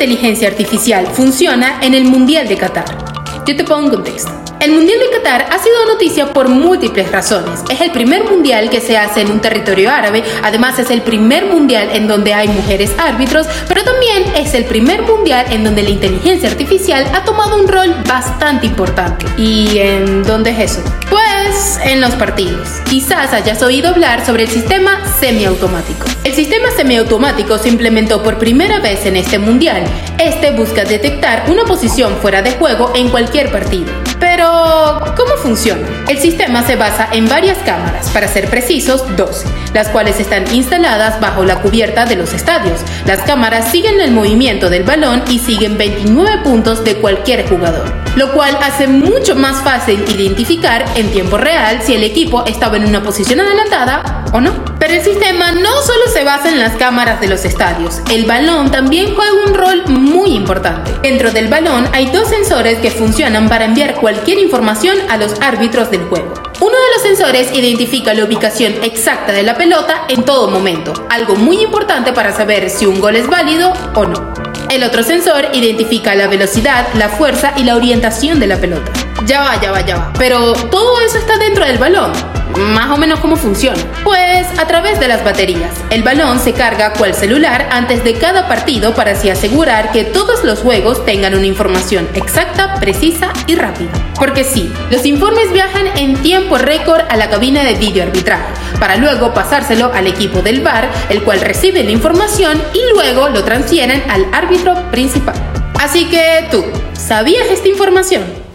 inteligencia artificial funciona en el Mundial de Qatar. Yo te pongo un contexto. El Mundial de Qatar ha sido noticia por múltiples razones. Es el primer mundial que se hace en un territorio árabe, además es el primer mundial en donde hay mujeres árbitros, pero también es el primer mundial en donde la inteligencia artificial ha tomado un rol bastante importante. ¿Y en dónde es eso? Pues en los partidos. Quizás hayas oído hablar sobre el sistema semiautomático. El sistema semiautomático se implementó por primera vez en este mundial. Este busca detectar una posición fuera de juego en cualquier partido. Pero, ¿cómo funciona? El sistema se basa en varias cámaras, para ser precisos, 12, las cuales están instaladas bajo la cubierta de los estadios. Las cámaras siguen el movimiento del balón y siguen 29 puntos de cualquier jugador, lo cual hace mucho más fácil identificar en tiempo real si el equipo estaba en una posición adelantada o no. El sistema no solo se basa en las cámaras de los estadios, el balón también juega un rol muy importante. Dentro del balón hay dos sensores que funcionan para enviar cualquier información a los árbitros del juego. Uno de los sensores identifica la ubicación exacta de la pelota en todo momento, algo muy importante para saber si un gol es válido o no. El otro sensor identifica la velocidad, la fuerza y la orientación de la pelota. Ya va, ya va, ya va. Pero todo eso está dentro del balón más o menos cómo funciona. Pues a través de las baterías. El balón se carga cual celular antes de cada partido para así asegurar que todos los juegos tengan una información exacta, precisa y rápida. Porque sí, los informes viajan en tiempo récord a la cabina de video arbitraje, para luego pasárselo al equipo del VAR, el cual recibe la información y luego lo transfieren al árbitro principal. Así que tú, ¿sabías esta información?